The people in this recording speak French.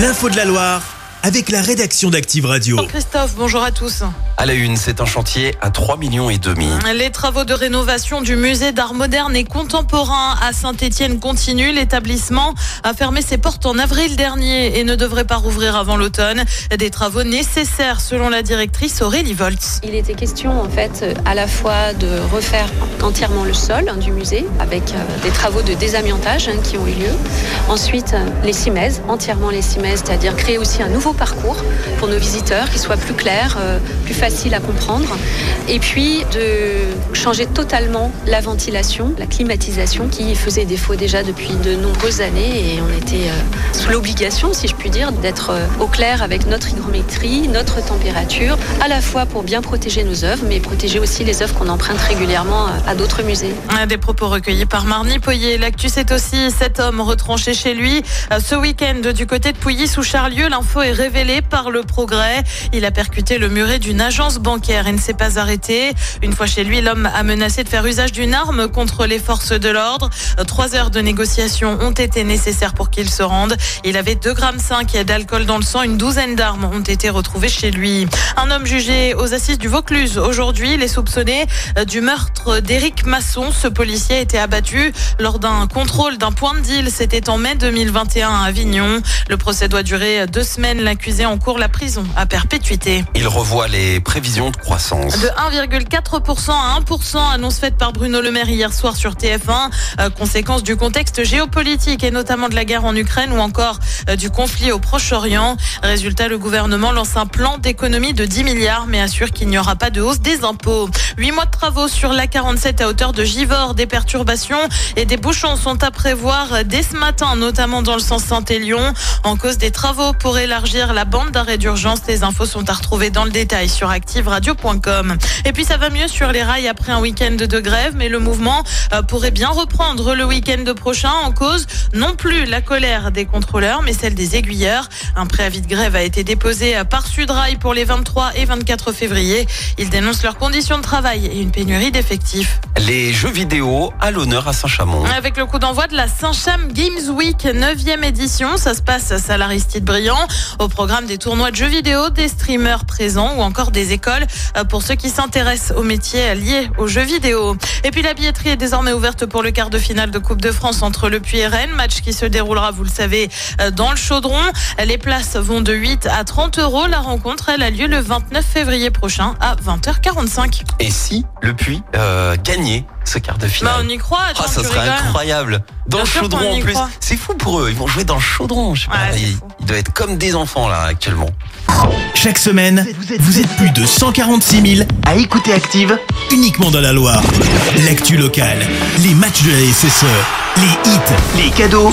L'info de la Loire avec la rédaction d'Active Radio. Christophe, bonjour à tous. À la une, c'est un chantier à 3 millions et demi. Les travaux de rénovation du musée d'art moderne et contemporain à Saint-Étienne continuent. L'établissement a fermé ses portes en avril dernier et ne devrait pas rouvrir avant l'automne. Des travaux nécessaires selon la directrice Aurélie Voltz. Il était question en fait à la fois de refaire entièrement le sol hein, du musée avec euh, des travaux de désamiantage hein, qui ont eu lieu. Ensuite, euh, les cimaises, entièrement les cimaises, c'est-à-dire créer aussi un nouveau parcours pour nos visiteurs qui soit plus clair, euh, plus facile à comprendre. Et puis de changer totalement la ventilation, la climatisation qui faisait défaut déjà depuis de nombreuses années et on était euh, l'obligation, si je puis dire, d'être euh, au clair avec notre hygrométrie, notre température, à la fois pour bien protéger nos œuvres, mais protéger aussi les œuvres qu'on emprunte régulièrement à d'autres musées. Des propos recueillis par Marny Poyer. L'actu, c'est aussi cet homme retranché chez lui ce week-end du côté de Pouilly sous Charlieu. L'info est révélé par le progrès. Il a percuté le muret d'une agence bancaire et ne s'est pas arrêté. Une fois chez lui, l'homme a menacé de faire usage d'une arme contre les forces de l'ordre. Trois heures de négociation ont été nécessaires pour qu'il se rende. Il avait 2,5 grammes d'alcool dans le sang. Une douzaine d'armes ont été retrouvées chez lui. Un homme jugé aux assises du Vaucluse aujourd'hui. Les soupçonnés du meurtre d'Éric Masson. Ce policier a été abattu lors d'un contrôle d'un point de deal. C'était en mai 2021 à Avignon. Le procès doit durer deux semaines. L'accusé en cours la prison à perpétuité. Il revoit les prévisions de croissance. De 1,4% à 1%, annonce faite par Bruno Le Maire hier soir sur TF1, euh, conséquence du contexte géopolitique et notamment de la guerre en Ukraine ou encore euh, du conflit au Proche-Orient. Résultat, le gouvernement lance un plan d'économie de 10 milliards mais assure qu'il n'y aura pas de hausse des impôts. Huit mois de travaux sur la 47 à hauteur de Givors, des perturbations et des bouchons sont à prévoir dès ce matin, notamment dans le sens Saint-Élion, en cause des travaux pour élargir la bande d'arrêt d'urgence. Les infos sont à retrouver dans le détail sur activeradio.com. Et puis ça va mieux sur les rails après un week-end de grève, mais le mouvement euh, pourrait bien reprendre le week-end prochain en cause non plus la colère des contrôleurs, mais celle des aiguilleurs. Un préavis de grève a été déposé par Sudrail pour les 23 et 24 février. Ils dénoncent leurs conditions de travail et une pénurie d'effectifs. Les jeux vidéo à l'honneur à Saint-Chamond. Avec le coup d'envoi de la Saint-Cham Games Week 9e édition, ça se passe à Salaristide Brillant. Au programme des tournois de jeux vidéo, des streamers présents ou encore des écoles euh, pour ceux qui s'intéressent aux métiers liés aux jeux vidéo. Et puis la billetterie est désormais ouverte pour le quart de finale de Coupe de France entre le Puy et Rennes, match qui se déroulera, vous le savez, dans le Chaudron. Les places vont de 8 à 30 euros. La rencontre, elle a lieu le 29 février prochain à 20h45. Et si le Puy euh, gagnait ce quart de finale. Bah on y croit. Ah, ça serait incroyable. Dans le chaudron en plus. C'est fou pour eux. Ils vont jouer dans le chaudron. Je sais pas. ils, ils, doivent être comme des enfants là actuellement. Chaque semaine, vous êtes plus de 146 000 à écouter Active uniquement dans la Loire. L'actu locale, les matchs de la SSE, les hits, les cadeaux,